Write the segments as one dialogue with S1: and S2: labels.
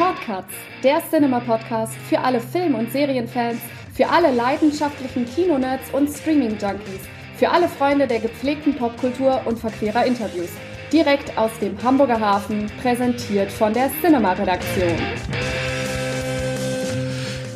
S1: Shortcuts, der Cinema-Podcast für alle Film- und Serienfans, für alle leidenschaftlichen Kinonerds und Streaming-Junkies, für alle Freunde der gepflegten Popkultur und verquerer Interviews. Direkt aus dem Hamburger Hafen, präsentiert von der Cinema-Redaktion.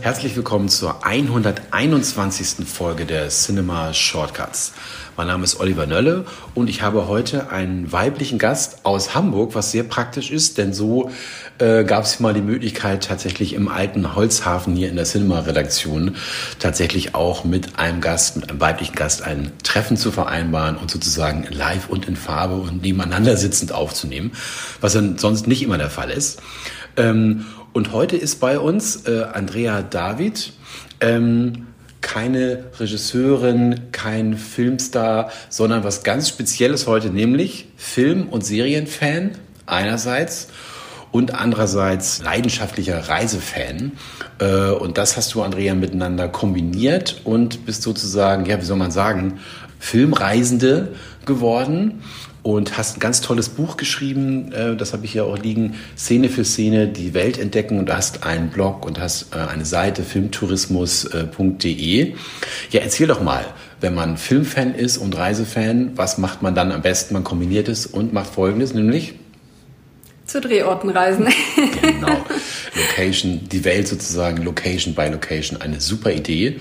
S2: Herzlich willkommen zur 121. Folge der Cinema Shortcuts. Mein Name ist Oliver Nölle und ich habe heute einen weiblichen Gast aus Hamburg, was sehr praktisch ist, denn so äh, gab es mal die Möglichkeit, tatsächlich im alten Holzhafen hier in der Cinema-Redaktion tatsächlich auch mit einem Gast, mit einem weiblichen Gast ein Treffen zu vereinbaren und sozusagen live und in Farbe und nebeneinander sitzend aufzunehmen, was dann sonst nicht immer der Fall ist. Ähm, und heute ist bei uns äh, Andrea David. Ähm, keine Regisseurin, kein Filmstar, sondern was ganz Spezielles heute, nämlich Film- und Serienfan einerseits und andererseits leidenschaftlicher Reisefan. Äh, und das hast du, Andrea, miteinander kombiniert und bist sozusagen, ja, wie soll man sagen, Filmreisende geworden und hast ein ganz tolles Buch geschrieben, äh, das habe ich hier auch liegen, Szene für Szene, die Welt entdecken und hast einen Blog und hast äh, eine Seite filmtourismus.de. Ja, erzähl doch mal, wenn man Filmfan ist und Reisefan, was macht man dann am besten? Man kombiniert es und macht Folgendes, nämlich
S3: zu Drehorten reisen.
S2: genau. Location, die Welt sozusagen, Location by Location, eine super Idee.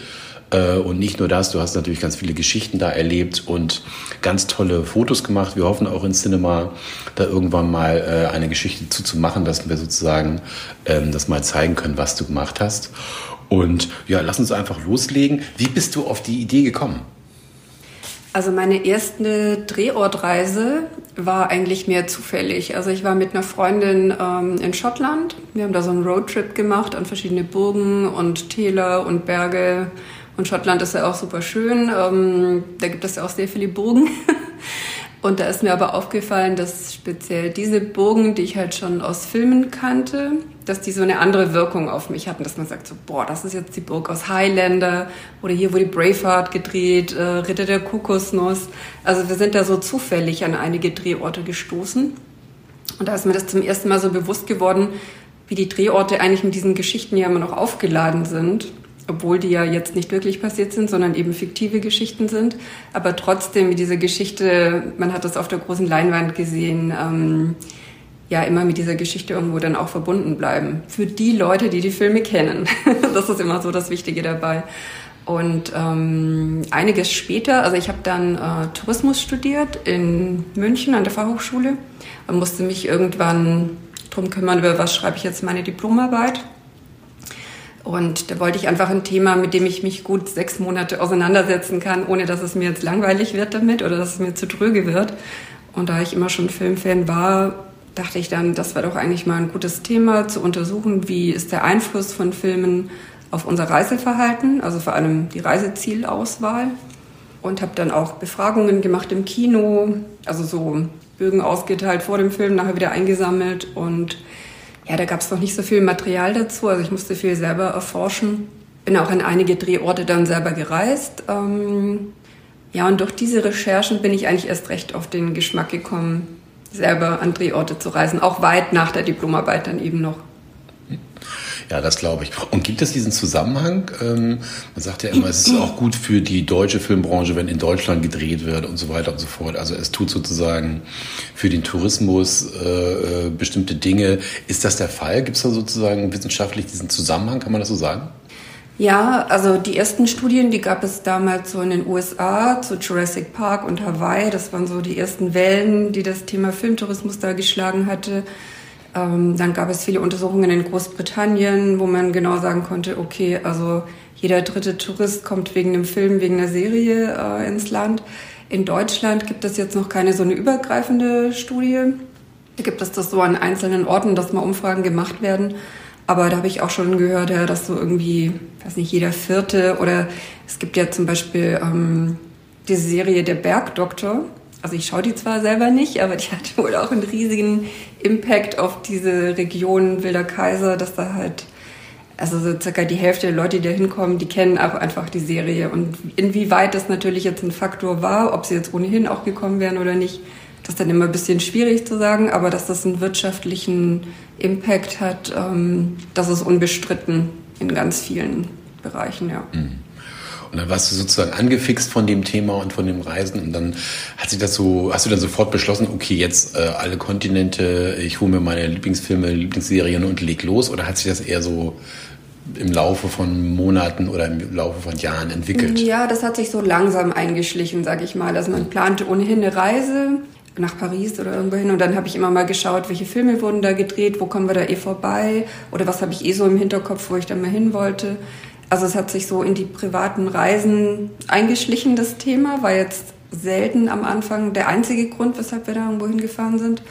S2: Äh, und nicht nur das, du hast natürlich ganz viele Geschichten da erlebt und ganz tolle Fotos gemacht. Wir hoffen auch in Cinema da irgendwann mal äh, eine Geschichte zuzumachen, dass wir sozusagen ähm, das mal zeigen können, was du gemacht hast. Und ja, lass uns einfach loslegen. Wie bist du auf die Idee gekommen?
S3: Also meine erste Drehortreise war eigentlich mehr zufällig. Also ich war mit einer Freundin ähm, in Schottland. Wir haben da so einen Roadtrip gemacht an verschiedene Burgen und Täler und Berge und Schottland ist ja auch super schön. Ähm, da gibt es ja auch sehr viele Burgen. Und da ist mir aber aufgefallen, dass speziell diese Burgen, die ich halt schon aus Filmen kannte, dass die so eine andere Wirkung auf mich hatten, dass man sagt so, boah, das ist jetzt die Burg aus Highlander oder hier wurde Braveheart gedreht, äh, Ritter der Kokosnuss. Also wir sind da so zufällig an einige Drehorte gestoßen. Und da ist mir das zum ersten Mal so bewusst geworden, wie die Drehorte eigentlich mit diesen Geschichten ja immer noch aufgeladen sind obwohl die ja jetzt nicht wirklich passiert sind, sondern eben fiktive Geschichten sind. Aber trotzdem, wie diese Geschichte, man hat das auf der großen Leinwand gesehen, ähm, ja, immer mit dieser Geschichte irgendwo dann auch verbunden bleiben. Für die Leute, die die Filme kennen. das ist immer so das Wichtige dabei. Und ähm, einiges später, also ich habe dann äh, Tourismus studiert in München an der Fachhochschule und musste mich irgendwann drum kümmern, über was schreibe ich jetzt meine Diplomarbeit. Und da wollte ich einfach ein Thema, mit dem ich mich gut sechs Monate auseinandersetzen kann, ohne dass es mir jetzt langweilig wird damit oder dass es mir zu tröge wird. Und da ich immer schon Filmfan war, dachte ich dann, das wäre doch eigentlich mal ein gutes Thema zu untersuchen, wie ist der Einfluss von Filmen auf unser Reiseverhalten, also vor allem die Reisezielauswahl. Und habe dann auch Befragungen gemacht im Kino, also so Bögen ausgeteilt vor dem Film, nachher wieder eingesammelt und ja, da gab es noch nicht so viel Material dazu, also ich musste viel selber erforschen. Bin auch an einige Drehorte dann selber gereist. Ähm, ja, und durch diese Recherchen bin ich eigentlich erst recht auf den Geschmack gekommen, selber an Drehorte zu reisen, auch weit nach der Diplomarbeit dann eben noch.
S2: Ja, das glaube ich. Und gibt es diesen Zusammenhang? Ähm, man sagt ja immer, es ist auch gut für die deutsche Filmbranche, wenn in Deutschland gedreht wird und so weiter und so fort. Also es tut sozusagen für den Tourismus äh, äh bestimmte Dinge. Ist das der Fall? Gibt es da sozusagen wissenschaftlich diesen Zusammenhang? Kann man das so sagen?
S3: Ja, also die ersten Studien, die gab es damals so in den USA zu Jurassic Park und Hawaii. Das waren so die ersten Wellen, die das Thema Filmtourismus da geschlagen hatte. Ähm, dann gab es viele Untersuchungen in Großbritannien, wo man genau sagen konnte, okay, also jeder dritte Tourist kommt wegen einem Film, wegen einer Serie äh, ins Land. In Deutschland gibt es jetzt noch keine so eine übergreifende Studie. Da gibt es das so an einzelnen Orten, dass mal Umfragen gemacht werden. Aber da habe ich auch schon gehört, ja, dass so irgendwie, weiß nicht, jeder vierte oder es gibt ja zum Beispiel ähm, diese Serie Der Bergdoktor also ich schaue die zwar selber nicht, aber die hat wohl auch einen riesigen Impact auf diese Region Wilder Kaiser, dass da halt, also so circa die Hälfte der Leute, die da hinkommen, die kennen auch einfach die Serie. Und inwieweit das natürlich jetzt ein Faktor war, ob sie jetzt ohnehin auch gekommen wären oder nicht, Das ist dann immer ein bisschen schwierig zu sagen, aber dass das einen wirtschaftlichen Impact hat, ähm, das ist unbestritten in ganz vielen Bereichen, ja. Mhm.
S2: Und dann warst du sozusagen angefixt von dem Thema und von dem Reisen und dann hat sich das so, hast du dann sofort beschlossen, okay, jetzt äh, alle Kontinente, ich hole mir meine Lieblingsfilme, Lieblingsserien und leg los oder hat sich das eher so im Laufe von Monaten oder im Laufe von Jahren entwickelt?
S3: Ja, das hat sich so langsam eingeschlichen, sag ich mal. Also man plante ohnehin eine Reise nach Paris oder irgendwo hin und dann habe ich immer mal geschaut, welche Filme wurden da gedreht, wo kommen wir da eh vorbei oder was habe ich eh so im Hinterkopf, wo ich da mal hin wollte. Also es hat sich so in die privaten Reisen eingeschlichen, das Thema. War jetzt selten am Anfang der einzige Grund, weshalb wir da irgendwo hingefahren sind.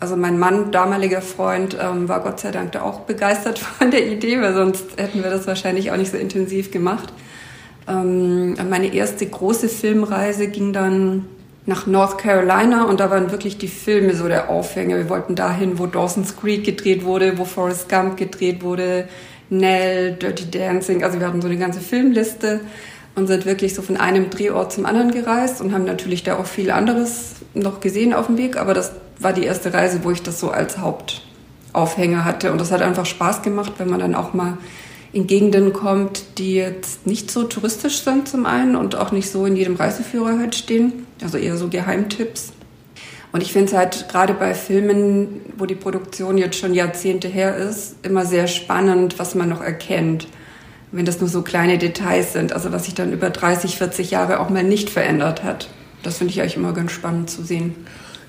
S3: Also mein Mann, damaliger Freund, ähm, war Gott sei Dank da auch begeistert von der Idee, weil sonst hätten wir das wahrscheinlich auch nicht so intensiv gemacht. Ähm, meine erste große Filmreise ging dann nach North Carolina und da waren wirklich die Filme so der Aufhänger. Wir wollten dahin, wo Dawson's Creek gedreht wurde, wo Forrest Gump gedreht wurde, Nell, Dirty Dancing. Also wir hatten so eine ganze Filmliste und sind wirklich so von einem Drehort zum anderen gereist und haben natürlich da auch viel anderes noch gesehen auf dem Weg. Aber das war die erste Reise, wo ich das so als Hauptaufhänger hatte. Und das hat einfach Spaß gemacht, wenn man dann auch mal in Gegenden kommt, die jetzt nicht so touristisch sind zum einen und auch nicht so in jedem Reiseführer halt stehen. Also eher so Geheimtipps. Und ich finde es halt gerade bei Filmen, wo die Produktion jetzt schon Jahrzehnte her ist, immer sehr spannend, was man noch erkennt. Wenn das nur so kleine Details sind, also was sich dann über 30, 40 Jahre auch mal nicht verändert hat. Das finde ich eigentlich immer ganz spannend zu sehen.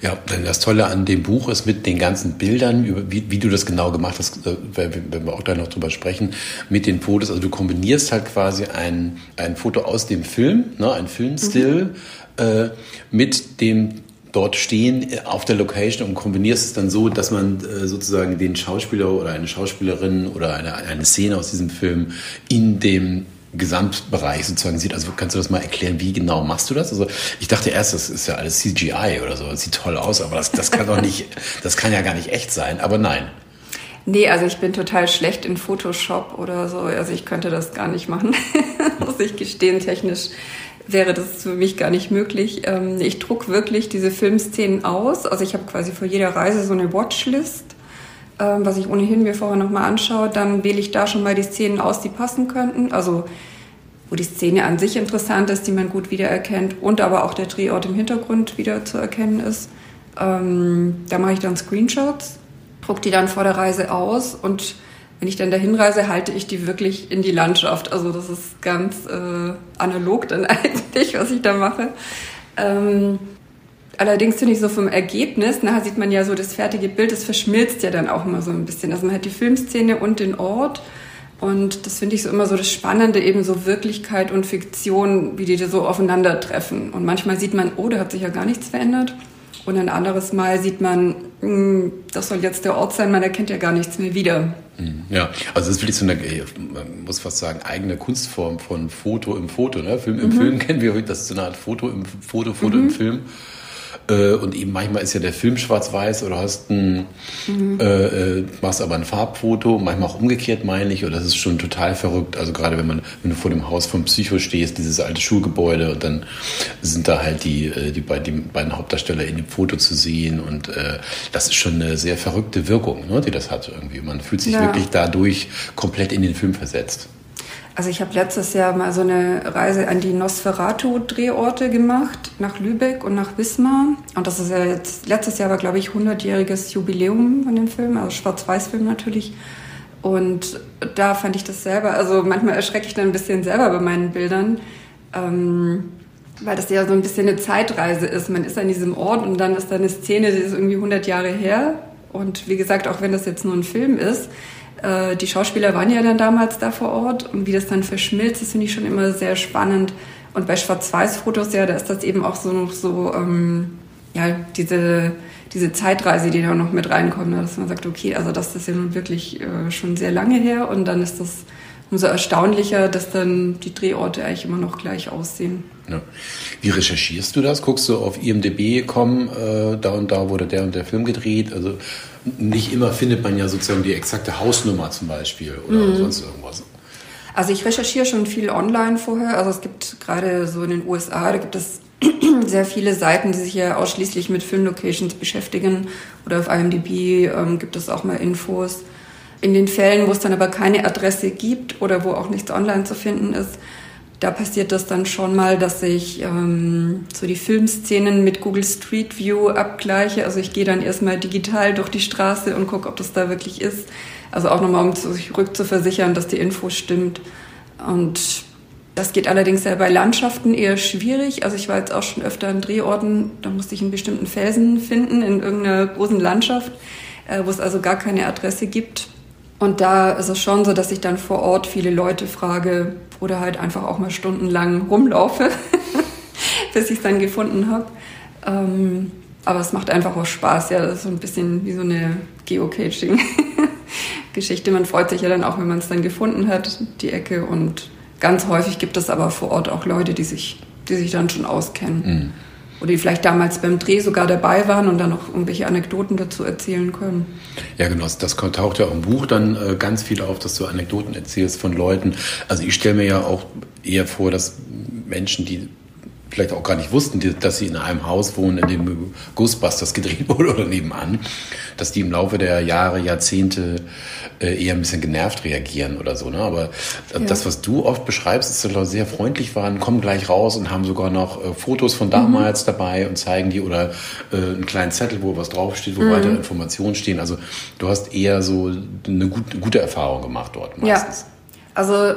S2: Ja, denn das Tolle an dem Buch ist mit den ganzen Bildern, wie, wie du das genau gemacht hast, äh, wenn wir auch da noch drüber sprechen, mit den Fotos. Also du kombinierst halt quasi ein, ein Foto aus dem Film, ne, ein Filmstill, mhm. äh, mit dem dort stehen äh, auf der Location und kombinierst es dann so, dass man äh, sozusagen den Schauspieler oder eine Schauspielerin oder eine, eine Szene aus diesem Film in dem Gesamtbereich sozusagen sieht. Also kannst du das mal erklären, wie genau machst du das? Also ich dachte erst, das ist ja alles CGI oder so, das sieht toll aus, aber das, das kann doch nicht, das kann ja gar nicht echt sein, aber nein.
S3: Nee, also ich bin total schlecht in Photoshop oder so. Also ich könnte das gar nicht machen, muss ich gestehen, technisch wäre das für mich gar nicht möglich. Ähm, ich druck wirklich diese Filmszenen aus. Also ich habe quasi vor jeder Reise so eine Watchlist, ähm, was ich ohnehin mir vorher nochmal anschaue. Dann wähle ich da schon mal die Szenen aus, die passen könnten. Also wo die Szene an sich interessant ist, die man gut wiedererkennt und aber auch der Drehort im Hintergrund wieder zu erkennen ist. Ähm, da mache ich dann Screenshots, druck die dann vor der Reise aus und wenn ich dann dahin reise, halte ich die wirklich in die Landschaft. Also das ist ganz äh, analog dann eigentlich, was ich da mache. Ähm, allerdings finde ich so vom Ergebnis, nachher sieht man ja so das fertige Bild, das verschmilzt ja dann auch immer so ein bisschen. Also man hat die Filmszene und den Ort. Und das finde ich so immer so das Spannende, eben so Wirklichkeit und Fiktion, wie die da so aufeinandertreffen. Und manchmal sieht man, oh, da hat sich ja gar nichts verändert. Und ein anderes Mal sieht man, hm, das soll jetzt der Ort sein, man erkennt ja gar nichts mehr wieder.
S2: Mhm. Ja, also das ist wirklich so eine, man muss fast sagen, eigene Kunstform von Foto im Foto. Ne? Film im mhm. Film kennen wir, das ist so eine Art Foto im Foto, Foto mhm. im Film. Äh, und eben manchmal ist ja der Film schwarz-weiß oder hast ein, mhm. äh, äh machst aber ein Farbfoto, manchmal auch umgekehrt, meine ich, und das ist schon total verrückt. Also gerade wenn man, wenn du vor dem Haus vom Psycho stehst, dieses alte Schulgebäude und dann sind da halt die, äh, die, beiden, die beiden Hauptdarsteller in dem Foto zu sehen und äh, das ist schon eine sehr verrückte Wirkung, ne, die das hat irgendwie. Man fühlt sich ja. wirklich dadurch komplett in den Film versetzt.
S3: Also ich habe letztes Jahr mal so eine Reise an die Nosferatu-Drehorte gemacht, nach Lübeck und nach Wismar. Und das ist ja jetzt, letztes Jahr war, glaube ich, 100-jähriges Jubiläum von dem Film, also Schwarz-Weiß-Film natürlich. Und da fand ich das selber, also manchmal erschrecke ich dann ein bisschen selber bei meinen Bildern, ähm, weil das ja so ein bisschen eine Zeitreise ist. Man ist an diesem Ort und dann ist da eine Szene, die ist irgendwie 100 Jahre her. Und wie gesagt, auch wenn das jetzt nur ein Film ist, äh, die Schauspieler waren ja dann damals da vor Ort und wie das dann verschmilzt, das finde ich schon immer sehr spannend. Und bei Schwarz-Weiß-Fotos, ja, da ist das eben auch so noch so, ähm, ja, diese, diese Zeitreise, die da noch mit reinkommt, ne? dass man sagt, okay, also das ist ja nun wirklich äh, schon sehr lange her und dann ist das umso erstaunlicher, dass dann die Drehorte eigentlich immer noch gleich aussehen.
S2: Ja. Wie recherchierst du das? Guckst du auf IMDb, komm, äh, da und da wurde der und der Film gedreht? Also nicht immer findet man ja sozusagen die exakte Hausnummer zum Beispiel oder mhm. sonst irgendwas.
S3: Also ich recherchiere schon viel online vorher. Also es gibt gerade so in den USA, da gibt es sehr viele Seiten, die sich ja ausschließlich mit Filmlocations beschäftigen. Oder auf IMDb ähm, gibt es auch mal Infos. In den Fällen, wo es dann aber keine Adresse gibt oder wo auch nichts online zu finden ist, da passiert das dann schon mal, dass ich ähm, so die Filmszenen mit Google Street View abgleiche. Also ich gehe dann erstmal digital durch die Straße und gucke, ob das da wirklich ist. Also auch nochmal, um sich rückzuversichern, dass die Info stimmt. Und das geht allerdings ja bei Landschaften eher schwierig. Also ich war jetzt auch schon öfter in Drehorten, da musste ich einen bestimmten Felsen finden in irgendeiner großen Landschaft, äh, wo es also gar keine Adresse gibt. Und da ist es schon so, dass ich dann vor Ort viele Leute frage oder halt einfach auch mal stundenlang rumlaufe, bis ich es dann gefunden habe. Ähm, aber es macht einfach auch Spaß, ja. Das ist so ein bisschen wie so eine Geocaching-Geschichte. Man freut sich ja dann auch, wenn man es dann gefunden hat, die Ecke. Und ganz häufig gibt es aber vor Ort auch Leute, die sich, die sich dann schon auskennen. Mhm oder die vielleicht damals beim Dreh sogar dabei waren und dann noch irgendwelche Anekdoten dazu erzählen können.
S2: Ja, genau. Das taucht ja auch im Buch dann äh, ganz viel auf, dass du Anekdoten erzählst von Leuten. Also ich stelle mir ja auch eher vor, dass Menschen, die vielleicht auch gar nicht wussten, dass sie in einem Haus wohnen, in dem Ghostbusters gedreht wurde oder nebenan, dass die im Laufe der Jahre, Jahrzehnte äh, eher ein bisschen genervt reagieren oder so. Ne? Aber ja. das, was du oft beschreibst, ist, dass Leute sehr freundlich waren, kommen gleich raus und haben sogar noch äh, Fotos von damals mhm. dabei und zeigen die oder äh, einen kleinen Zettel, wo was draufsteht, wo mhm. weitere Informationen stehen. Also du hast eher so eine gut, gute Erfahrung gemacht dort meistens.
S3: Ja. Also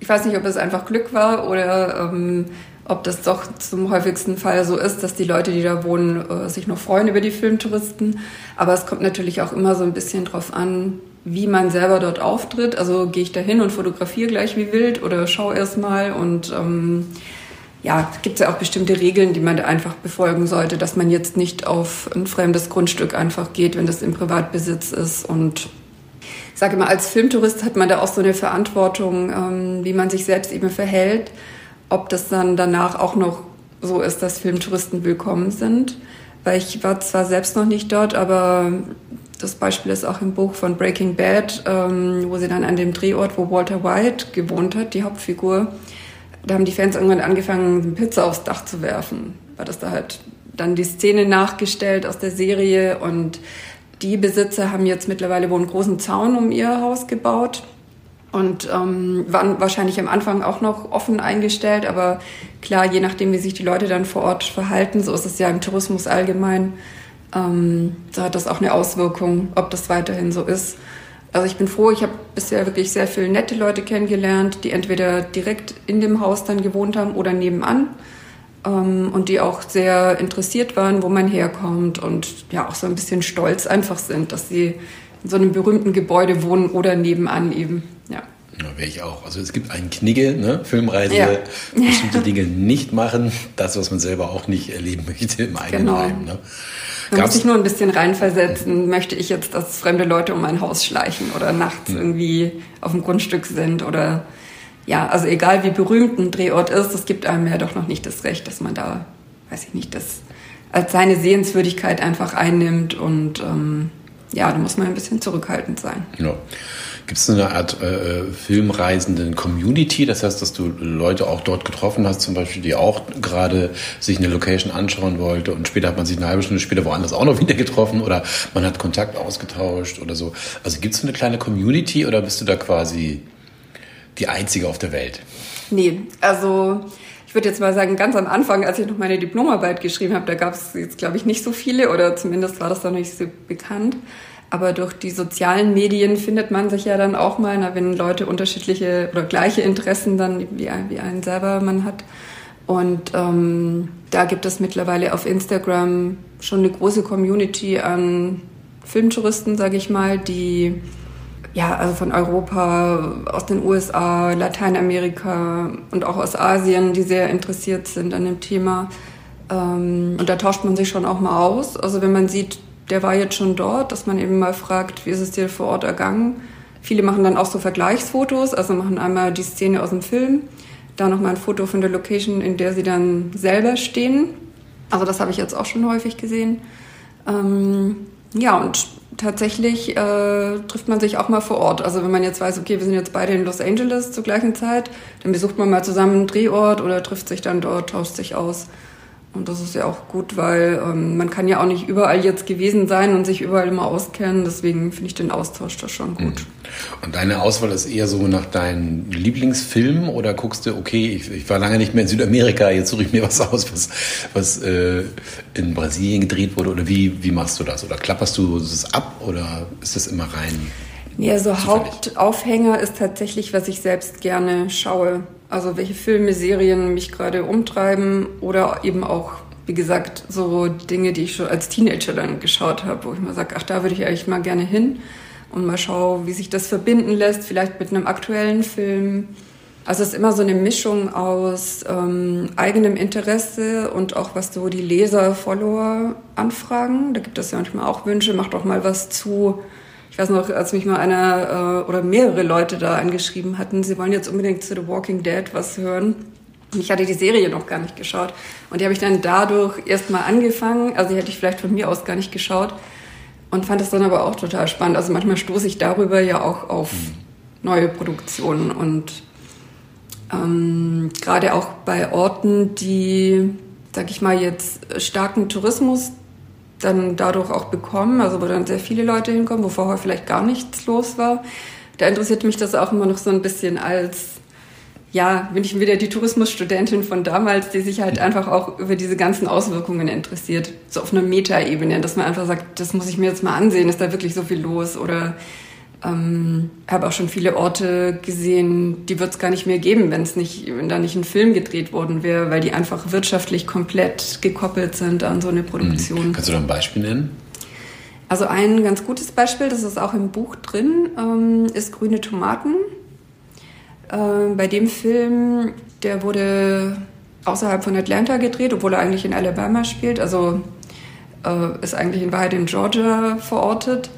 S3: ich weiß nicht, ob es einfach Glück war oder ähm, ob das doch zum häufigsten Fall so ist, dass die Leute, die da wohnen, äh, sich noch freuen über die Filmtouristen. Aber es kommt natürlich auch immer so ein bisschen drauf an, wie man selber dort auftritt. Also gehe ich da hin und fotografiere gleich wie wild oder schaue erst mal und ähm, ja, gibt es ja auch bestimmte Regeln, die man da einfach befolgen sollte, dass man jetzt nicht auf ein fremdes Grundstück einfach geht, wenn das im Privatbesitz ist. Und ich sage immer, als Filmtourist hat man da auch so eine Verantwortung, ähm, wie man sich selbst eben verhält ob das dann danach auch noch so ist, dass Filmtouristen willkommen sind. Weil ich war zwar selbst noch nicht dort, aber das Beispiel ist auch im Buch von Breaking Bad, ähm, wo sie dann an dem Drehort, wo Walter White gewohnt hat, die Hauptfigur, da haben die Fans irgendwann angefangen, eine Pizza aufs Dach zu werfen, weil das da halt dann die Szene nachgestellt aus der Serie und die Besitzer haben jetzt mittlerweile wohl einen großen Zaun um ihr Haus gebaut und ähm, waren wahrscheinlich am Anfang auch noch offen eingestellt, aber klar, je nachdem, wie sich die Leute dann vor Ort verhalten, so ist es ja im Tourismus allgemein, ähm, so hat das auch eine Auswirkung, ob das weiterhin so ist. Also ich bin froh, ich habe bisher wirklich sehr viele nette Leute kennengelernt, die entweder direkt in dem Haus dann gewohnt haben oder nebenan ähm, und die auch sehr interessiert waren, wo man herkommt und ja auch so ein bisschen stolz einfach sind, dass sie in so einem berühmten Gebäude wohnen oder nebenan eben. Ja.
S2: Ja, wäre ich auch. Also es gibt einen Knigge, ne? Filmreise, ja. bestimmte Dinge nicht machen, das, was man selber auch nicht erleben möchte im eigenen genau. Heim. Ne?
S3: Man Gab's muss sich nur ein bisschen reinversetzen, möchte ich jetzt, dass fremde Leute um mein Haus schleichen oder nachts hm. irgendwie auf dem Grundstück sind oder ja, also egal wie berühmt ein Drehort ist, es gibt einem ja doch noch nicht das Recht, dass man da, weiß ich nicht, das als seine Sehenswürdigkeit einfach einnimmt und ähm, ja, da muss man ein bisschen zurückhaltend sein.
S2: Ja. Gibt es eine Art äh, filmreisenden Community? Das heißt, dass du Leute auch dort getroffen hast, zum Beispiel, die auch gerade sich eine Location anschauen wollte und später hat man sich eine halbe Stunde später woanders auch noch wieder getroffen oder man hat Kontakt ausgetauscht oder so. Also gibt es eine kleine Community oder bist du da quasi die Einzige auf der Welt?
S3: Nee, also ich würde jetzt mal sagen, ganz am Anfang, als ich noch meine Diplomarbeit geschrieben habe, da gab es jetzt, glaube ich, nicht so viele oder zumindest war das noch nicht so bekannt. Aber durch die sozialen Medien findet man sich ja dann auch mal, na, wenn Leute unterschiedliche oder gleiche Interessen dann wie, wie einen selber man hat. Und ähm, da gibt es mittlerweile auf Instagram schon eine große Community an Filmtouristen, sage ich mal, die ja, also von Europa, aus den USA, Lateinamerika und auch aus Asien, die sehr interessiert sind an dem Thema. Ähm, und da tauscht man sich schon auch mal aus. Also wenn man sieht, der war jetzt schon dort, dass man eben mal fragt, wie ist es dir vor Ort ergangen. Viele machen dann auch so Vergleichsfotos, also machen einmal die Szene aus dem Film, da nochmal ein Foto von der Location, in der sie dann selber stehen. Also das habe ich jetzt auch schon häufig gesehen. Ähm, ja, und tatsächlich äh, trifft man sich auch mal vor Ort. Also wenn man jetzt weiß, okay, wir sind jetzt beide in Los Angeles zur gleichen Zeit, dann besucht man mal zusammen einen Drehort oder trifft sich dann dort, tauscht sich aus. Und das ist ja auch gut, weil ähm, man kann ja auch nicht überall jetzt gewesen sein und sich überall immer auskennen. Deswegen finde ich den Austausch da schon gut. Mhm.
S2: Und deine Auswahl ist eher so nach deinen Lieblingsfilmen oder guckst du, okay, ich, ich war lange nicht mehr in Südamerika, jetzt suche ich mir was aus, was, was äh, in Brasilien gedreht wurde? Oder wie, wie machst du das? Oder klapperst du das ab oder ist das immer rein?
S3: Ja, so? Hauptaufhänger ist tatsächlich, was ich selbst gerne schaue. Also welche Filme, Serien mich gerade umtreiben oder eben auch, wie gesagt, so Dinge, die ich schon als Teenager dann geschaut habe, wo ich mal sage, ach, da würde ich eigentlich mal gerne hin und mal schaue, wie sich das verbinden lässt, vielleicht mit einem aktuellen Film. Also es ist immer so eine Mischung aus ähm, eigenem Interesse und auch was so die Leser, Follower anfragen. Da gibt es ja manchmal auch Wünsche, mach doch mal was zu ich weiß noch, als mich mal einer äh, oder mehrere Leute da angeschrieben hatten, sie wollen jetzt unbedingt zu The Walking Dead was hören. Ich hatte die Serie noch gar nicht geschaut. Und die habe ich dann dadurch erst mal angefangen. Also die hätte ich vielleicht von mir aus gar nicht geschaut. Und fand es dann aber auch total spannend. Also manchmal stoße ich darüber ja auch auf mhm. neue Produktionen. Und ähm, gerade auch bei Orten, die, sag ich mal, jetzt starken Tourismus dann dadurch auch bekommen, also wo dann sehr viele Leute hinkommen, wo vorher vielleicht gar nichts los war. Da interessiert mich das auch immer noch so ein bisschen als, ja, bin ich wieder die Tourismusstudentin von damals, die sich halt einfach auch über diese ganzen Auswirkungen interessiert. So auf einer Metaebene, dass man einfach sagt, das muss ich mir jetzt mal ansehen, ist da wirklich so viel los oder ähm, habe auch schon viele Orte gesehen, die wird es gar nicht mehr geben, wenn es nicht, wenn da nicht ein Film gedreht worden wäre, weil die einfach wirtschaftlich komplett gekoppelt sind an so eine Produktion.
S2: Mhm. Kannst du da ein Beispiel nennen?
S3: Also ein ganz gutes Beispiel, das ist auch im Buch drin, ähm, ist Grüne Tomaten. Äh, bei dem Film, der wurde außerhalb von Atlanta gedreht, obwohl er eigentlich in Alabama spielt. Also äh, ist eigentlich in Wahrheit in Georgia verortet.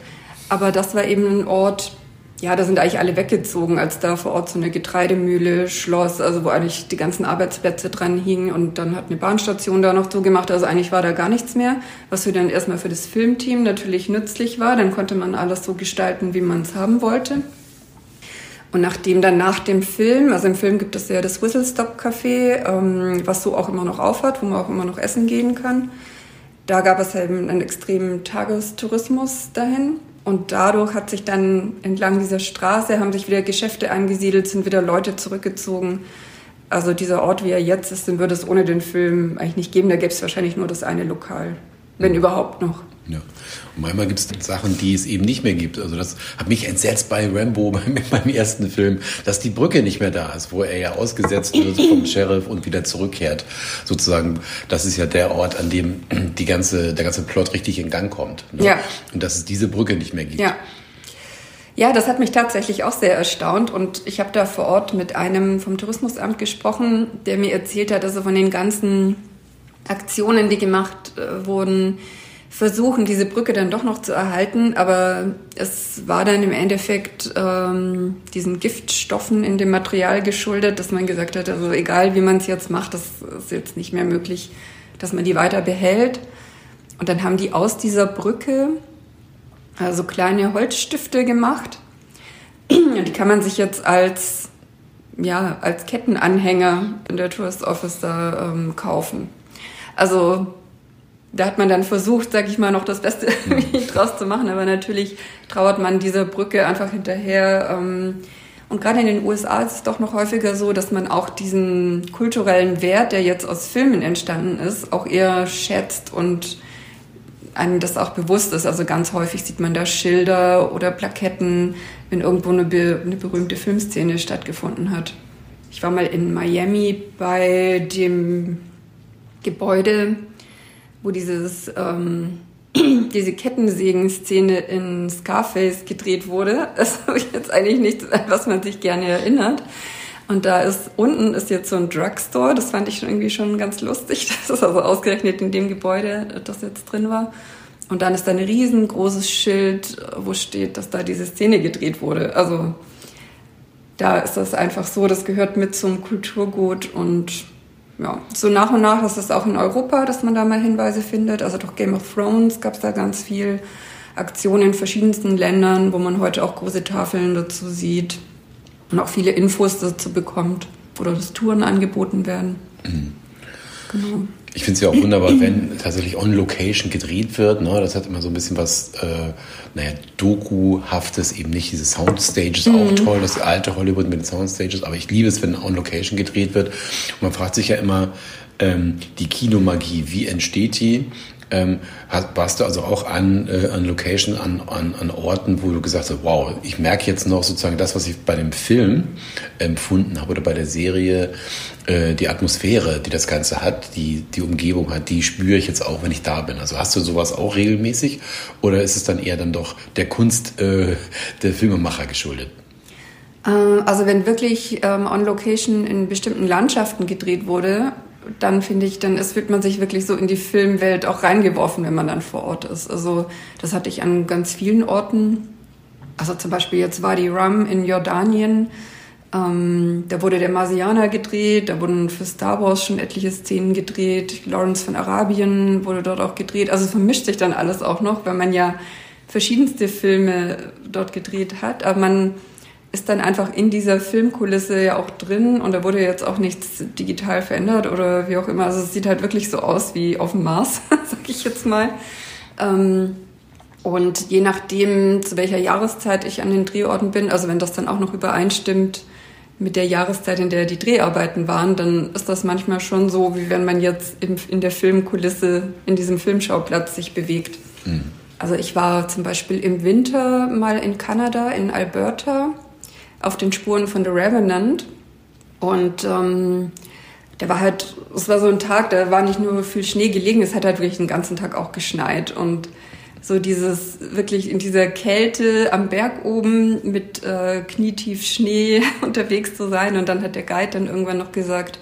S3: Aber das war eben ein Ort, ja, da sind eigentlich alle weggezogen, als da vor Ort so eine Getreidemühle schloss, also wo eigentlich die ganzen Arbeitsplätze dran hingen und dann hat eine Bahnstation da noch zugemacht. Also eigentlich war da gar nichts mehr, was für dann erstmal für das Filmteam natürlich nützlich war. Dann konnte man alles so gestalten, wie man es haben wollte. Und nachdem dann nach dem Film, also im Film gibt es ja das Whistle Stop Café, ähm, was so auch immer noch aufhat, wo man auch immer noch essen gehen kann. Da gab es eben einen extremen Tagestourismus dahin. Und dadurch hat sich dann entlang dieser Straße haben sich wieder Geschäfte angesiedelt, sind wieder Leute zurückgezogen. Also dieser Ort, wie er jetzt ist, den würde es ohne den Film eigentlich nicht geben. Da gäbe es wahrscheinlich nur das eine Lokal, wenn überhaupt noch.
S2: Ja. Und manchmal gibt es Sachen, die es eben nicht mehr gibt. Also das hat mich entsetzt bei Rambo, beim, beim ersten Film, dass die Brücke nicht mehr da ist, wo er ja ausgesetzt wird vom Sheriff und wieder zurückkehrt. Sozusagen, das ist ja der Ort, an dem die ganze, der ganze Plot richtig in Gang kommt. Ne? Ja. Und dass es diese Brücke nicht mehr gibt.
S3: Ja. Ja, das hat mich tatsächlich auch sehr erstaunt und ich habe da vor Ort mit einem vom Tourismusamt gesprochen, der mir erzählt hat, dass er von den ganzen Aktionen, die gemacht äh, wurden, versuchen, diese Brücke dann doch noch zu erhalten. Aber es war dann im Endeffekt ähm, diesen Giftstoffen in dem Material geschuldet, dass man gesagt hat, also egal wie man es jetzt macht, das ist jetzt nicht mehr möglich, dass man die weiter behält. Und dann haben die aus dieser Brücke also kleine Holzstifte gemacht. Und die kann man sich jetzt als, ja, als Kettenanhänger in der Tourist Office da ähm, kaufen. Also da hat man dann versucht, sag ich mal, noch das Beste mhm. draus zu machen. Aber natürlich trauert man dieser Brücke einfach hinterher. Ähm, und gerade in den USA ist es doch noch häufiger so, dass man auch diesen kulturellen Wert, der jetzt aus Filmen entstanden ist, auch eher schätzt und einem das auch bewusst ist. Also ganz häufig sieht man da Schilder oder Plaketten, wenn irgendwo eine, eine berühmte Filmszene stattgefunden hat. Ich war mal in Miami bei dem Gebäude, wo dieses, ähm, diese Kettensägen-Szene in Scarface gedreht wurde. Das ich jetzt eigentlich nichts, an was man sich gerne erinnert. Und da ist unten ist jetzt so ein Drugstore. Das fand ich schon irgendwie schon ganz lustig. Das ist also ausgerechnet in dem Gebäude, das jetzt drin war. Und dann ist da ein riesengroßes Schild, wo steht, dass da diese Szene gedreht wurde. Also da ist das einfach so, das gehört mit zum Kulturgut und ja, so nach und nach ist es auch in Europa, dass man da mal Hinweise findet. Also durch Game of Thrones gab es da ganz viel Aktionen in verschiedensten Ländern, wo man heute auch große Tafeln dazu sieht und auch viele Infos dazu bekommt oder dass Touren angeboten werden. Mhm.
S2: Genau. Ich finde es ja auch wunderbar, wenn tatsächlich on Location gedreht wird. Ne? Das hat immer so ein bisschen was, äh, naja, Doku-haftes, eben nicht diese Soundstages, mhm. auch toll, das alte Hollywood mit den Soundstages, aber ich liebe es, wenn on Location gedreht wird. Und man fragt sich ja immer, ähm, die Kinomagie, wie entsteht die? Ähm, warst du also auch an, äh, an Location, an, an, an Orten, wo du gesagt hast, wow, ich merke jetzt noch sozusagen das, was ich bei dem Film empfunden habe oder bei der Serie, äh, die Atmosphäre, die das Ganze hat, die, die Umgebung hat, die spüre ich jetzt auch, wenn ich da bin. Also hast du sowas auch regelmäßig oder ist es dann eher dann doch der Kunst äh, der Filmemacher geschuldet?
S3: Äh, also wenn wirklich ähm, on Location in bestimmten Landschaften gedreht wurde, dann finde ich, dann wird man sich wirklich so in die Filmwelt auch reingeworfen, wenn man dann vor Ort ist. Also das hatte ich an ganz vielen Orten. Also zum Beispiel jetzt Wadi Rum in Jordanien. Ähm, da wurde der Marsianer gedreht, da wurden für Star Wars schon etliche Szenen gedreht. Lawrence von Arabien wurde dort auch gedreht. Also es vermischt sich dann alles auch noch, weil man ja verschiedenste Filme dort gedreht hat. Aber man ist dann einfach in dieser Filmkulisse ja auch drin und da wurde jetzt auch nichts digital verändert oder wie auch immer. Also es sieht halt wirklich so aus wie auf dem Mars, sag ich jetzt mal. Ähm, und je nachdem, zu welcher Jahreszeit ich an den Drehorten bin, also wenn das dann auch noch übereinstimmt mit der Jahreszeit, in der die Dreharbeiten waren, dann ist das manchmal schon so, wie wenn man jetzt in der Filmkulisse, in diesem Filmschauplatz sich bewegt. Mhm. Also ich war zum Beispiel im Winter mal in Kanada, in Alberta auf den Spuren von The Revenant. Und ähm, der war halt, es war so ein Tag, da war nicht nur viel Schnee gelegen, es hat halt wirklich den ganzen Tag auch geschneit. Und so dieses wirklich in dieser Kälte am Berg oben mit äh, knietief Schnee unterwegs zu sein. Und dann hat der Guide dann irgendwann noch gesagt,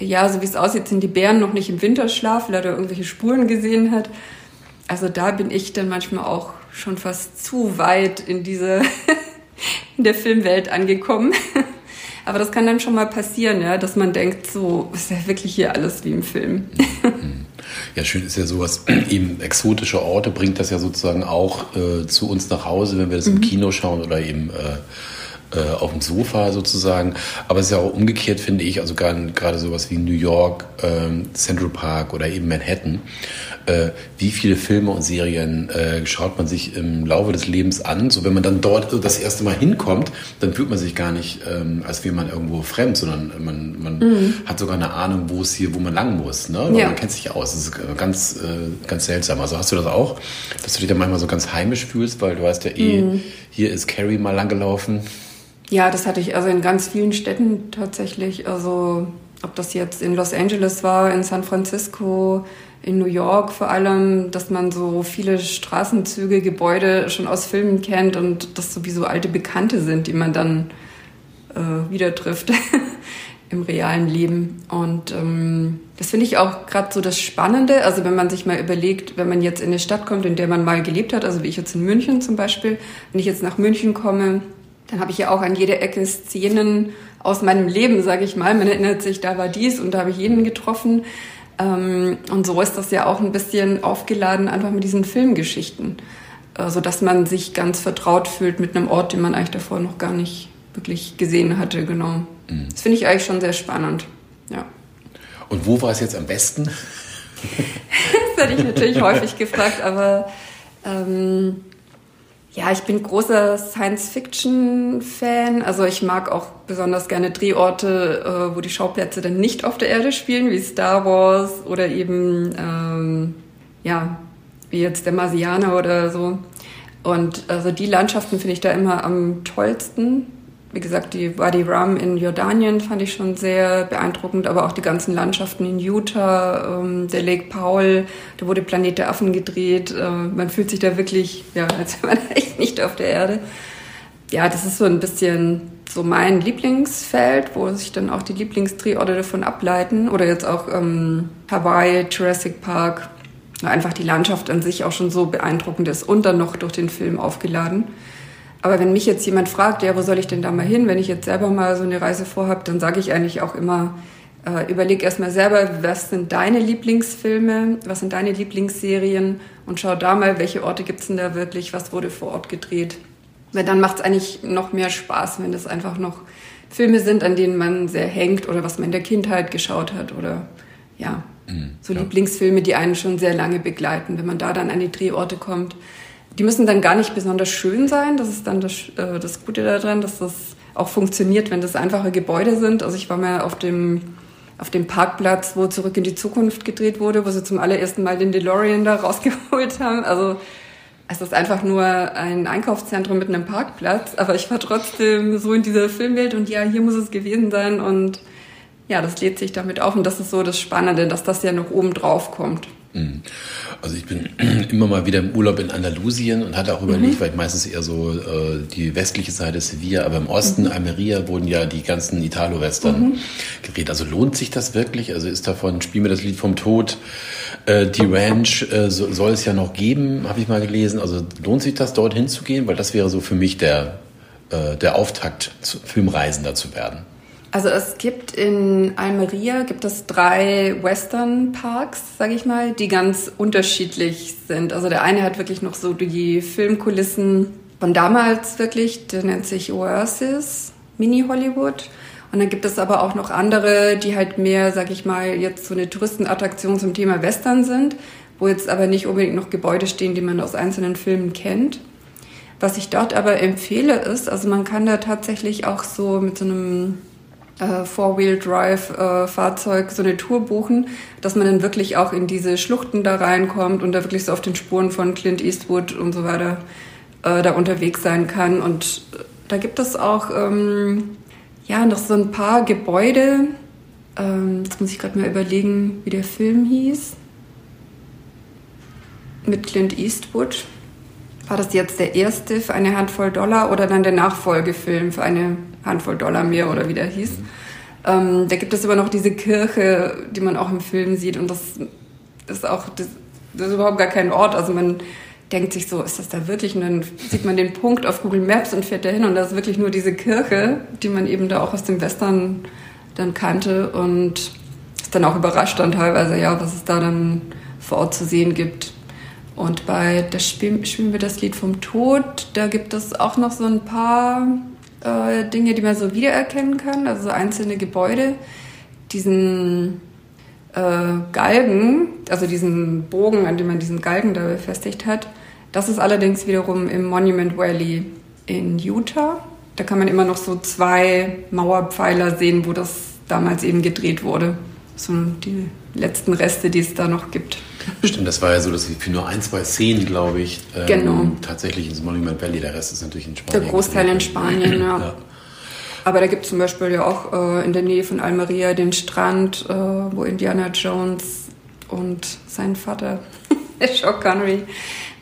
S3: ja, so wie es aussieht, sind die Bären noch nicht im Winterschlaf, weil er da irgendwelche Spuren gesehen hat. Also da bin ich dann manchmal auch schon fast zu weit in diese in der Filmwelt angekommen. Aber das kann dann schon mal passieren, ja, dass man denkt, so ist ja wirklich hier alles wie im Film.
S2: Ja, schön ist ja sowas, eben exotische Orte bringt das ja sozusagen auch äh, zu uns nach Hause, wenn wir das mhm. im Kino schauen oder eben äh, äh, auf dem Sofa sozusagen. Aber es ist ja auch umgekehrt, finde ich, also gerade sowas wie New York, ähm, Central Park oder eben Manhattan äh, wie viele Filme und Serien äh, schaut man sich im Laufe des Lebens an. So wenn man dann dort das erste Mal hinkommt, dann fühlt man sich gar nicht, ähm, als wäre man irgendwo fremd, sondern man, man mhm. hat sogar eine Ahnung, wo es hier, wo man lang muss. Ne? Ja. Man kennt sich aus. Das ist äh, ganz, äh, ganz seltsam. Also hast du das auch, dass du dich dann manchmal so ganz heimisch fühlst, weil du weißt ja eh, mhm. hier ist Carrie mal langgelaufen.
S3: Ja, das hatte ich also in ganz vielen Städten tatsächlich. Also ob das jetzt in Los Angeles war, in San Francisco, in New York vor allem, dass man so viele Straßenzüge, Gebäude schon aus Filmen kennt und das sowieso alte Bekannte sind, die man dann äh, wieder trifft im realen Leben. Und ähm, das finde ich auch gerade so das Spannende. Also wenn man sich mal überlegt, wenn man jetzt in eine Stadt kommt, in der man mal gelebt hat, also wie ich jetzt in München zum Beispiel, wenn ich jetzt nach München komme, dann habe ich ja auch an jeder Ecke Szenen aus meinem Leben, sage ich mal. Man erinnert sich, da war dies und da habe ich jeden getroffen. Ähm, und so ist das ja auch ein bisschen aufgeladen einfach mit diesen Filmgeschichten, äh, so dass man sich ganz vertraut fühlt mit einem Ort, den man eigentlich davor noch gar nicht wirklich gesehen hatte, genau. Mhm. Das finde ich eigentlich schon sehr spannend, ja.
S2: Und wo war es jetzt am besten?
S3: das werde ich natürlich häufig gefragt, aber ähm, ja, ich bin großer Science-Fiction-Fan. Also ich mag auch besonders gerne Drehorte, äh, wo die Schauplätze dann nicht auf der Erde spielen, wie Star Wars oder eben, ähm, ja, wie jetzt der Marsianer oder so. Und also die Landschaften finde ich da immer am tollsten. Wie gesagt, die Wadi Rum in Jordanien fand ich schon sehr beeindruckend, aber auch die ganzen Landschaften in Utah, ähm, der Lake Powell, da wurde Planet der Affen gedreht. Äh, man fühlt sich da wirklich, ja, als wäre man echt nicht auf der Erde. Ja, das ist so ein bisschen so mein Lieblingsfeld, wo sich dann auch die Lieblingsdrehorte davon ableiten. Oder jetzt auch ähm, Hawaii, Jurassic Park. Einfach die Landschaft an sich auch schon so beeindruckend ist und dann noch durch den Film aufgeladen. Aber wenn mich jetzt jemand fragt, ja, wo soll ich denn da mal hin, wenn ich jetzt selber mal so eine Reise vorhabe, dann sage ich eigentlich auch immer, äh, überleg erstmal selber, was sind deine Lieblingsfilme, was sind deine Lieblingsserien und schau da mal, welche Orte gibt's denn da wirklich, was wurde vor Ort gedreht. Weil dann macht's eigentlich noch mehr Spaß, wenn das einfach noch Filme sind, an denen man sehr hängt oder was man in der Kindheit geschaut hat oder ja, Mhm, so ja. Lieblingsfilme, die einen schon sehr lange begleiten, wenn man da dann an die Drehorte kommt. Die müssen dann gar nicht besonders schön sein. Das ist dann das, äh, das Gute daran, dass das auch funktioniert, wenn das einfache Gebäude sind. Also ich war mal auf dem, auf dem Parkplatz, wo Zurück in die Zukunft gedreht wurde, wo sie zum allerersten Mal den DeLorean da rausgeholt haben. Also es ist einfach nur ein Einkaufszentrum mit einem Parkplatz, aber ich war trotzdem so in dieser Filmwelt und ja, hier muss es gewesen sein und ja, das lädt sich damit auf und das ist so das Spannende, dass das ja noch oben drauf kommt.
S2: Mhm. Also ich bin immer mal wieder im Urlaub in Andalusien und hatte auch überlegt, mhm. weil ich meistens eher so äh, die westliche Seite Sevilla, aber im Osten, mhm. Almeria, wurden ja die ganzen Italo-Western mhm. gedreht. Also lohnt sich das wirklich? Also ist davon, spiel mir das Lied vom Tod, äh, die Ranch äh, so, soll es ja noch geben, habe ich mal gelesen. Also lohnt sich das, dorthin zu gehen? Weil das wäre so für mich der, äh, der Auftakt, zu, Filmreisender zu werden.
S3: Also es gibt in Almeria gibt es drei Western Parks, sage ich mal, die ganz unterschiedlich sind. Also der eine hat wirklich noch so die Filmkulissen von damals wirklich, der nennt sich Oasis, Mini Hollywood. Und dann gibt es aber auch noch andere, die halt mehr, sag ich mal, jetzt so eine Touristenattraktion zum Thema Western sind, wo jetzt aber nicht unbedingt noch Gebäude stehen, die man aus einzelnen Filmen kennt. Was ich dort aber empfehle ist, also man kann da tatsächlich auch so mit so einem äh, Four-Wheel-Drive-Fahrzeug äh, so eine Tour buchen, dass man dann wirklich auch in diese Schluchten da reinkommt und da wirklich so auf den Spuren von Clint Eastwood und so weiter äh, da unterwegs sein kann. Und da gibt es auch ähm, ja noch so ein paar Gebäude. Ähm, jetzt muss ich gerade mal überlegen, wie der Film hieß. Mit Clint Eastwood. War das jetzt der erste für eine Handvoll Dollar oder dann der Nachfolgefilm für eine Handvoll Dollar mehr oder wie der hieß. Mhm. Ähm, da gibt es aber noch diese Kirche, die man auch im Film sieht und das, ist auch, das, das, ist überhaupt gar kein Ort. Also man denkt sich so, ist das da wirklich? Und dann sieht man den Punkt auf Google Maps und fährt dahin und da ist wirklich nur diese Kirche, die man eben da auch aus dem Western dann kannte und ist dann auch überrascht dann teilweise, ja, was es da dann vor Ort zu sehen gibt. Und bei das spielen, spielen wir das Lied vom Tod, da gibt es auch noch so ein paar äh, Dinge, die man so wiedererkennen kann, also so einzelne Gebäude. Diesen äh, Galgen, also diesen Bogen, an dem man diesen Galgen da befestigt hat, das ist allerdings wiederum im Monument Valley in Utah. Da kann man immer noch so zwei Mauerpfeiler sehen, wo das damals eben gedreht wurde. So die letzten Reste, die es da noch gibt.
S2: Stimmt, das war ja so, dass für nur ein, zwei Szenen, glaube ich, ähm, genau. tatsächlich ins Monument Valley, der Rest ist natürlich in Spanien.
S3: Der Großteil in Spanien, ja. ja. Aber da gibt es zum Beispiel ja auch äh, in der Nähe von Almeria den Strand, äh, wo Indiana Jones und sein Vater, Sean Connery,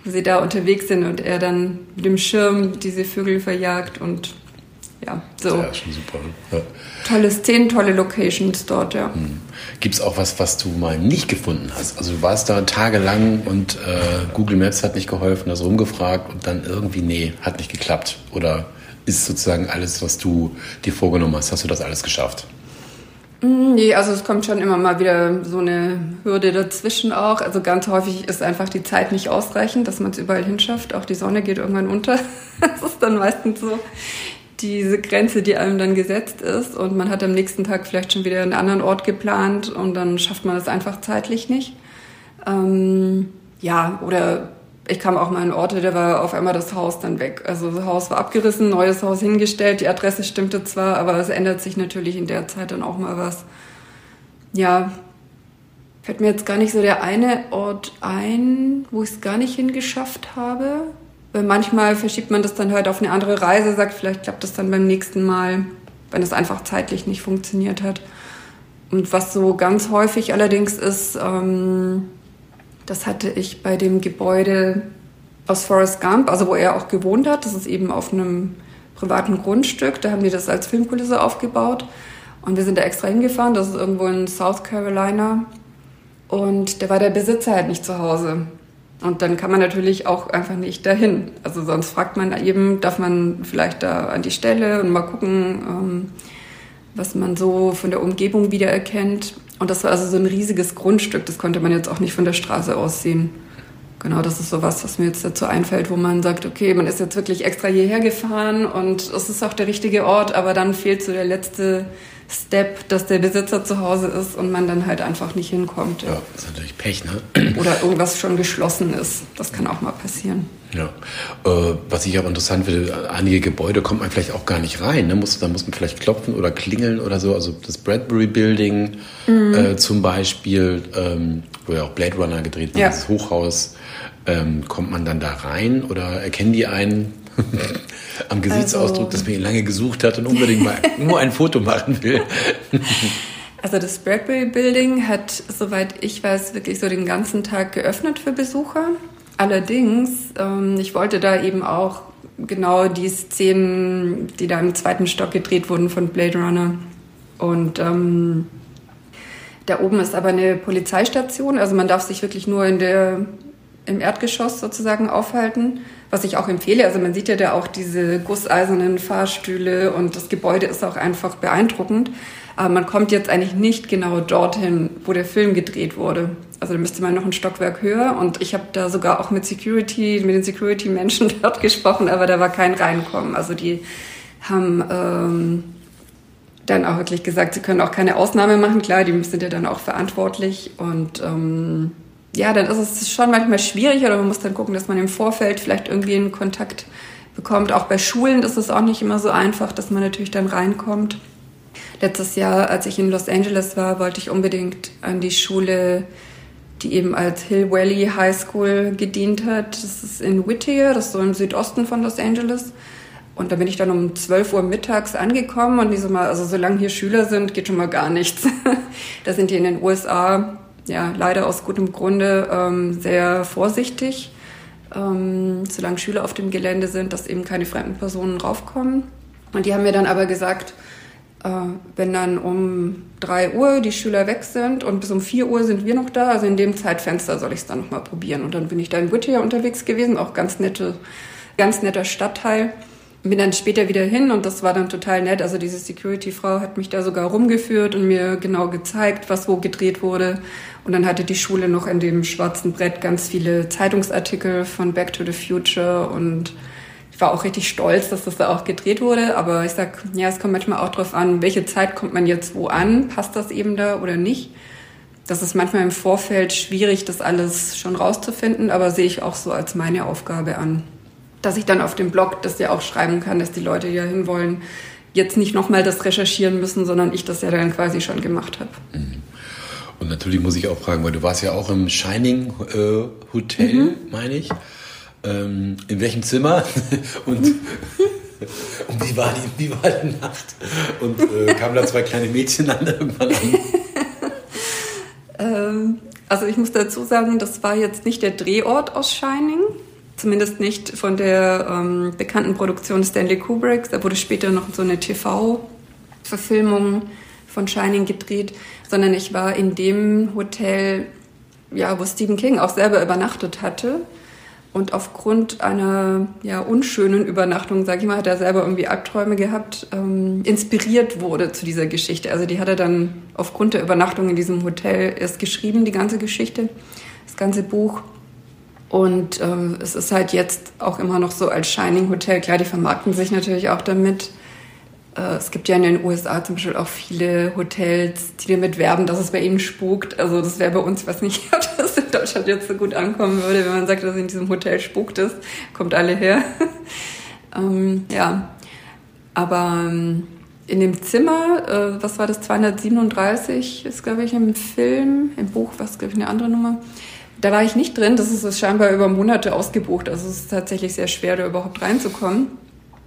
S3: wo sie da unterwegs sind und er dann mit dem Schirm diese Vögel verjagt und ja, so. Ja, schon super. Ja. Tolle Szenen, tolle Locations dort, ja. Hm.
S2: Gibt es auch was, was du mal nicht gefunden hast? Also du warst da tagelang und äh, Google Maps hat nicht geholfen, hast rumgefragt und dann irgendwie, nee, hat nicht geklappt. Oder ist sozusagen alles, was du dir vorgenommen hast, hast du das alles geschafft?
S3: Hm, nee, also es kommt schon immer mal wieder so eine Hürde dazwischen auch. Also ganz häufig ist einfach die Zeit nicht ausreichend, dass man es überall hinschafft. Auch die Sonne geht irgendwann unter. Das ist dann meistens so diese Grenze, die einem dann gesetzt ist und man hat am nächsten Tag vielleicht schon wieder einen anderen Ort geplant und dann schafft man das einfach zeitlich nicht. Ähm, ja, oder ich kam auch mal in Orte, da war auf einmal das Haus dann weg. Also das Haus war abgerissen, neues Haus hingestellt, die Adresse stimmte zwar, aber es ändert sich natürlich in der Zeit dann auch mal was. Ja, fällt mir jetzt gar nicht so der eine Ort ein, wo ich es gar nicht hingeschafft habe. Manchmal verschiebt man das dann halt auf eine andere Reise, sagt, vielleicht klappt das dann beim nächsten Mal, wenn es einfach zeitlich nicht funktioniert hat. Und was so ganz häufig allerdings ist, ähm, das hatte ich bei dem Gebäude aus Forrest Gump, also wo er auch gewohnt hat. Das ist eben auf einem privaten Grundstück. Da haben die das als Filmkulisse aufgebaut. Und wir sind da extra hingefahren. Das ist irgendwo in South Carolina. Und da war der Besitzer halt nicht zu Hause. Und dann kann man natürlich auch einfach nicht dahin. Also sonst fragt man eben, darf man vielleicht da an die Stelle und mal gucken, ähm, was man so von der Umgebung wiedererkennt. Und das war also so ein riesiges Grundstück, das konnte man jetzt auch nicht von der Straße aus sehen. Genau, das ist so was, was mir jetzt dazu einfällt, wo man sagt, okay, man ist jetzt wirklich extra hierher gefahren und es ist auch der richtige Ort, aber dann fehlt so der letzte Step, dass der Besitzer zu Hause ist und man dann halt einfach nicht hinkommt.
S2: Ja, das ist natürlich Pech, ne?
S3: Oder irgendwas schon geschlossen ist. Das kann auch mal passieren.
S2: Ja. Äh, was ich aber interessant finde, einige Gebäude kommt man vielleicht auch gar nicht rein. Ne? Muss, da muss man vielleicht klopfen oder klingeln oder so. Also das Bradbury Building mhm. äh, zum Beispiel, ähm, wo ja auch Blade Runner gedreht wurde, ja. das Hochhaus. Ähm, kommt man dann da rein oder erkennen die einen? Am Gesichtsausdruck, also, dass man ihn lange gesucht hat und unbedingt mal nur ein Foto machen will.
S3: Also das Bradbury Building hat, soweit ich weiß, wirklich so den ganzen Tag geöffnet für Besucher. Allerdings, ähm, ich wollte da eben auch genau die Szenen, die da im zweiten Stock gedreht wurden von Blade Runner. Und ähm, da oben ist aber eine Polizeistation, also man darf sich wirklich nur in der, im Erdgeschoss sozusagen aufhalten was ich auch empfehle. Also man sieht ja da auch diese gusseisernen Fahrstühle und das Gebäude ist auch einfach beeindruckend. Aber man kommt jetzt eigentlich nicht genau dorthin, wo der Film gedreht wurde. Also da müsste man noch ein Stockwerk höher und ich habe da sogar auch mit Security, mit den Security-Menschen dort gesprochen, aber da war kein Reinkommen. Also die haben ähm, dann auch wirklich gesagt, sie können auch keine Ausnahme machen. Klar, die sind ja dann auch verantwortlich und ähm, ja, dann ist es schon manchmal schwierig oder man muss dann gucken, dass man im Vorfeld vielleicht irgendwie einen Kontakt bekommt. Auch bei Schulen ist es auch nicht immer so einfach, dass man natürlich dann reinkommt. Letztes Jahr, als ich in Los Angeles war, wollte ich unbedingt an die Schule, die eben als Hill Valley High School gedient hat. Das ist in Whittier, das ist so im Südosten von Los Angeles. Und da bin ich dann um 12 Uhr mittags angekommen und die so mal, also solange hier Schüler sind, geht schon mal gar nichts. da sind die in den USA ja, leider aus gutem Grunde ähm, sehr vorsichtig, ähm, solange Schüler auf dem Gelände sind, dass eben keine fremden Personen raufkommen. Und die haben mir dann aber gesagt, äh, wenn dann um drei Uhr die Schüler weg sind und bis um vier Uhr sind wir noch da, also in dem Zeitfenster soll ich es dann nochmal probieren. Und dann bin ich da in Whittier unterwegs gewesen, auch ganz nette, ganz netter Stadtteil bin dann später wieder hin und das war dann total nett. Also diese Security-Frau hat mich da sogar rumgeführt und mir genau gezeigt, was wo gedreht wurde. Und dann hatte die Schule noch in dem schwarzen Brett ganz viele Zeitungsartikel von Back to the Future und ich war auch richtig stolz, dass das da auch gedreht wurde. Aber ich sag, ja, es kommt manchmal auch drauf an, welche Zeit kommt man jetzt wo an? Passt das eben da oder nicht? Das ist manchmal im Vorfeld schwierig, das alles schon rauszufinden, aber sehe ich auch so als meine Aufgabe an dass ich dann auf dem Blog das ja auch schreiben kann, dass die Leute ja hinwollen, jetzt nicht nochmal das recherchieren müssen, sondern ich das ja dann quasi schon gemacht habe.
S2: Mhm. Und natürlich muss ich auch fragen, weil du warst ja auch im Shining äh, Hotel, mhm. meine ich. Ähm, in welchem Zimmer? und, und wie, war die, wie war die Nacht? Und äh, kamen da zwei kleine Mädchen an irgendwann an?
S3: ähm, also ich muss dazu sagen, das war jetzt nicht der Drehort aus Shining. Zumindest nicht von der ähm, bekannten Produktion Stanley Kubrick. Da wurde später noch so eine TV-Verfilmung von Shining gedreht, sondern ich war in dem Hotel, ja, wo Stephen King auch selber übernachtet hatte. Und aufgrund einer ja, unschönen Übernachtung, sage ich mal, hat er selber irgendwie Albträume gehabt, ähm, inspiriert wurde zu dieser Geschichte. Also die hat er dann aufgrund der Übernachtung in diesem Hotel erst geschrieben, die ganze Geschichte, das ganze Buch. Und äh, es ist halt jetzt auch immer noch so als Shining Hotel. Klar, die vermarkten sich natürlich auch damit. Äh, es gibt ja in den USA zum Beispiel auch viele Hotels, die damit werben, dass es bei ihnen spukt. Also das wäre bei uns, was nicht, ob das in Deutschland jetzt so gut ankommen würde, wenn man sagt, dass in diesem Hotel spukt ist. Kommt alle her. ähm, ja, aber ähm, in dem Zimmer, äh, was war das, 237 ist, glaube ich, im Film, im Buch, was, glaube ich, eine andere Nummer da war ich nicht drin. Das ist scheinbar über Monate ausgebucht. Also es ist tatsächlich sehr schwer, da überhaupt reinzukommen.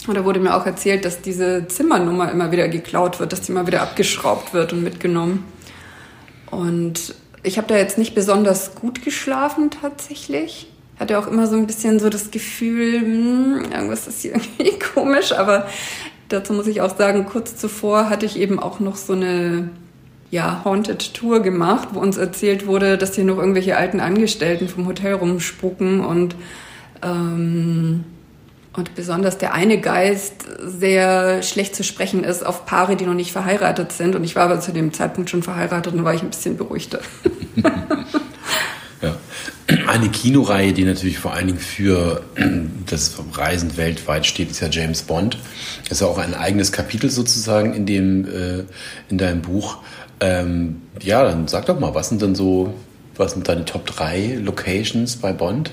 S3: Und da wurde mir auch erzählt, dass diese Zimmernummer immer wieder geklaut wird, dass die immer wieder abgeschraubt wird und mitgenommen. Und ich habe da jetzt nicht besonders gut geschlafen tatsächlich. Hatte auch immer so ein bisschen so das Gefühl, hm, irgendwas ist hier irgendwie komisch. Aber dazu muss ich auch sagen, kurz zuvor hatte ich eben auch noch so eine ja, Haunted Tour gemacht, wo uns erzählt wurde, dass hier noch irgendwelche alten Angestellten vom Hotel rumspucken und ähm, und besonders der eine Geist sehr schlecht zu sprechen ist auf Paare, die noch nicht verheiratet sind. Und ich war aber zu dem Zeitpunkt schon verheiratet und war ich ein bisschen beruhigter.
S2: ja. eine Kinoreihe, die natürlich vor allen Dingen für das Reisen weltweit steht, ist ja James Bond. Das ist ja auch ein eigenes Kapitel sozusagen in dem äh, in deinem Buch. Ähm, ja, dann sag doch mal, was sind denn so, was sind deine Top 3 Locations bei Bond?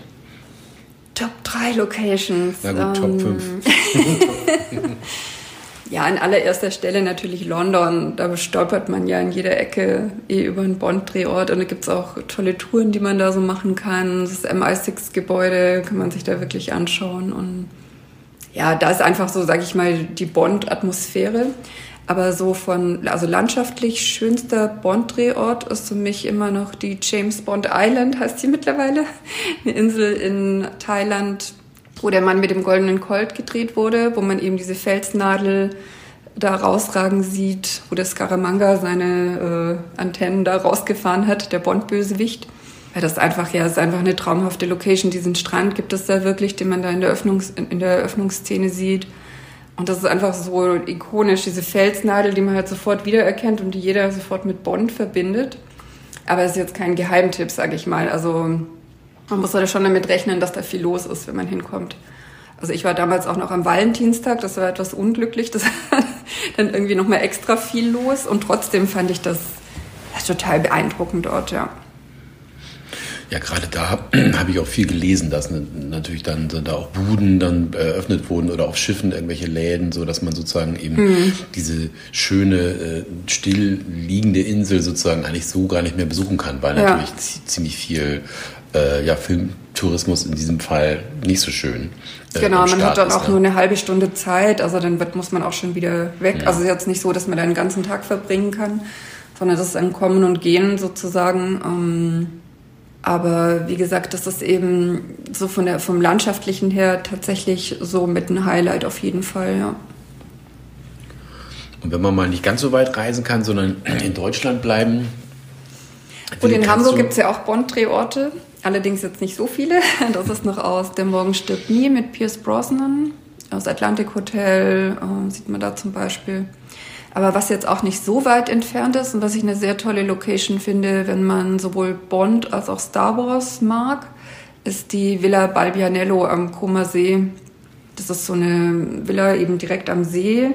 S3: Top 3 Locations.
S2: Na gut, Top 5.
S3: Ja, an allererster Stelle natürlich London. Da stolpert man ja in jeder Ecke eh über einen Bond-Drehort. Und da gibt's auch tolle Touren, die man da so machen kann. Das MI6-Gebäude kann man sich da wirklich anschauen. Und ja, da ist einfach so, sag ich mal, die Bond-Atmosphäre. Aber so von, also landschaftlich schönster Bond-Drehort ist für mich immer noch die James Bond Island, heißt sie mittlerweile. Eine Insel in Thailand, wo der Mann mit dem goldenen Colt gedreht wurde, wo man eben diese Felsnadel da rausragen sieht, wo der Scaramanga seine äh, Antennen da rausgefahren hat, der Bond-Bösewicht. Weil das einfach, ja, ist einfach eine traumhafte Location. Diesen Strand gibt es da wirklich, den man da in der, Öffnungs in der Eröffnungsszene sieht. Und das ist einfach so ikonisch, diese Felsnadel, die man halt sofort wiedererkennt und die jeder sofort mit Bond verbindet. Aber es ist jetzt kein Geheimtipp, sage ich mal. Also man muss halt schon damit rechnen, dass da viel los ist, wenn man hinkommt. Also ich war damals auch noch am Valentinstag, das war etwas unglücklich, das war dann irgendwie noch mal extra viel los und trotzdem fand ich das, das total beeindruckend dort, ja.
S2: Ja, gerade da habe ich auch viel gelesen, dass natürlich dann da auch Buden dann eröffnet wurden oder auf Schiffen irgendwelche Läden, so dass man sozusagen eben mhm. diese schöne äh, still liegende Insel sozusagen eigentlich so gar nicht mehr besuchen kann, weil ja. natürlich ziemlich viel äh, ja, Filmtourismus in diesem Fall nicht so schön.
S3: Äh, genau, man hat dann auch nur eine halbe Stunde Zeit, also dann wird, muss man auch schon wieder weg. Ja. Also es ist jetzt nicht so, dass man da einen ganzen Tag verbringen kann, sondern das ist ein Kommen und Gehen sozusagen. Ähm, aber wie gesagt, das ist eben so von der, vom Landschaftlichen her tatsächlich so mit einem Highlight auf jeden Fall, ja.
S2: Und wenn man mal nicht ganz so weit reisen kann, sondern in Deutschland bleiben.
S3: Und in Hamburg gibt es ja auch Bond-Drehorte. Allerdings jetzt nicht so viele. Das ist noch aus Der Morgen stirbt nie mit Pierce Brosnan. Aus Atlantic Hotel äh, sieht man da zum Beispiel. Aber was jetzt auch nicht so weit entfernt ist und was ich eine sehr tolle Location finde, wenn man sowohl Bond als auch Star Wars mag, ist die Villa Balbianello am Comer See. Das ist so eine Villa eben direkt am See.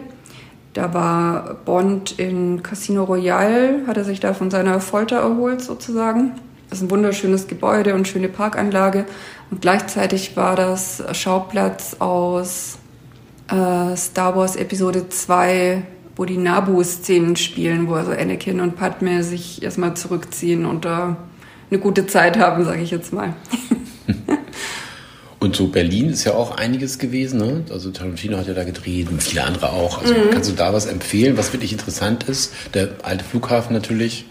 S3: Da war Bond in Casino Royale, hat er sich da von seiner Folter erholt sozusagen. Das ist ein wunderschönes Gebäude und schöne Parkanlage. Und gleichzeitig war das Schauplatz aus äh, Star Wars Episode 2, wo die Nabu-Szenen spielen, wo also Anakin und Padme sich erstmal zurückziehen und da eine gute Zeit haben, sage ich jetzt mal.
S2: Und so Berlin ist ja auch einiges gewesen. Ne? Also Tarantino hat ja da gedreht und viele andere auch. Also mhm. kannst du da was empfehlen, was wirklich interessant ist? Der alte Flughafen natürlich.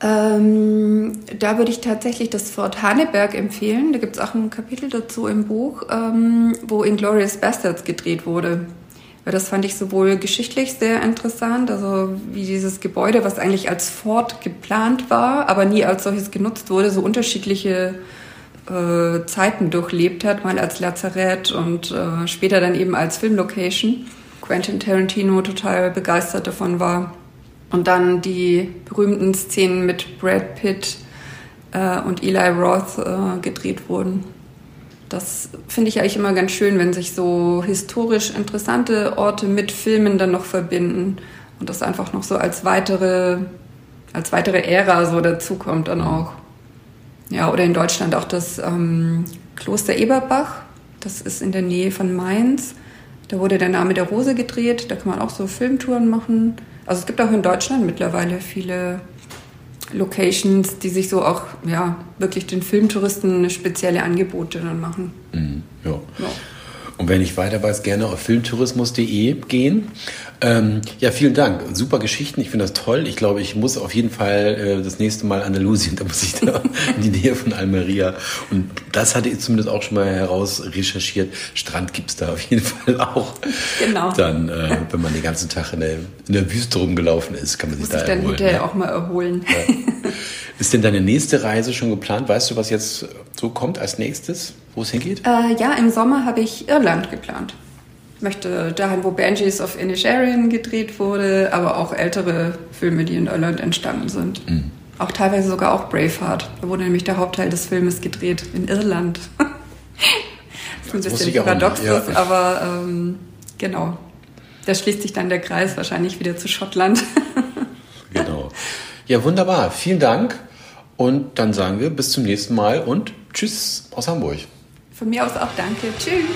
S3: Ähm, da würde ich tatsächlich das Fort Haneberg empfehlen. Da gibt es auch ein Kapitel dazu im Buch, ähm, wo Inglourious Bastards gedreht wurde. Weil das fand ich sowohl geschichtlich sehr interessant, also wie dieses Gebäude, was eigentlich als Fort geplant war, aber nie als solches genutzt wurde, so unterschiedliche äh, Zeiten durchlebt hat, mal als Lazarett und äh, später dann eben als Filmlocation. Quentin Tarantino total begeistert davon war. Und dann die berühmten Szenen mit Brad Pitt äh, und Eli Roth äh, gedreht wurden. Das finde ich eigentlich immer ganz schön, wenn sich so historisch interessante Orte mit Filmen dann noch verbinden und das einfach noch so als weitere, als weitere Ära so dazukommt dann auch. Ja, oder in Deutschland auch das ähm, Kloster Eberbach. Das ist in der Nähe von Mainz. Da wurde der Name der Rose gedreht. Da kann man auch so Filmtouren machen. Also es gibt auch in Deutschland mittlerweile viele Locations, die sich so auch ja wirklich den Filmtouristen spezielle Angebote dann machen.
S2: Mhm, ja. ja. Und wenn ich weiter weiß, gerne auf filmtourismus.de gehen. Ähm, ja, vielen Dank. Super Geschichten. Ich finde das toll. Ich glaube, ich muss auf jeden Fall äh, das nächste Mal Andalusien, da muss ich da in die Nähe von Almeria. Und das hatte ich zumindest auch schon mal heraus recherchiert. Strand gibt es da auf jeden Fall auch.
S3: Genau.
S2: Dann, äh, wenn man den ganzen Tag in der, in der Wüste rumgelaufen ist, kann man sich muss da erholen. Muss
S3: dann ja. auch mal erholen. Ja.
S2: Ist denn deine nächste Reise schon geplant? Weißt du, was jetzt so kommt als nächstes, wo es hingeht?
S3: Äh, ja, im Sommer habe ich Irland geplant. Ich möchte dahin, wo Banshees of Inisherin gedreht wurde, aber auch ältere Filme, die in Irland entstanden sind. Mhm. auch teilweise sogar auch Braveheart. Da wurde nämlich der Hauptteil des Filmes gedreht in Irland. das ist ein bisschen paradox, ja. aber ähm, genau. Da schließt sich dann der Kreis wahrscheinlich wieder zu Schottland.
S2: genau. Ja, wunderbar. Vielen Dank. Und dann sagen wir bis zum nächsten Mal und tschüss aus Hamburg.
S3: Von mir aus auch danke. Tschüss.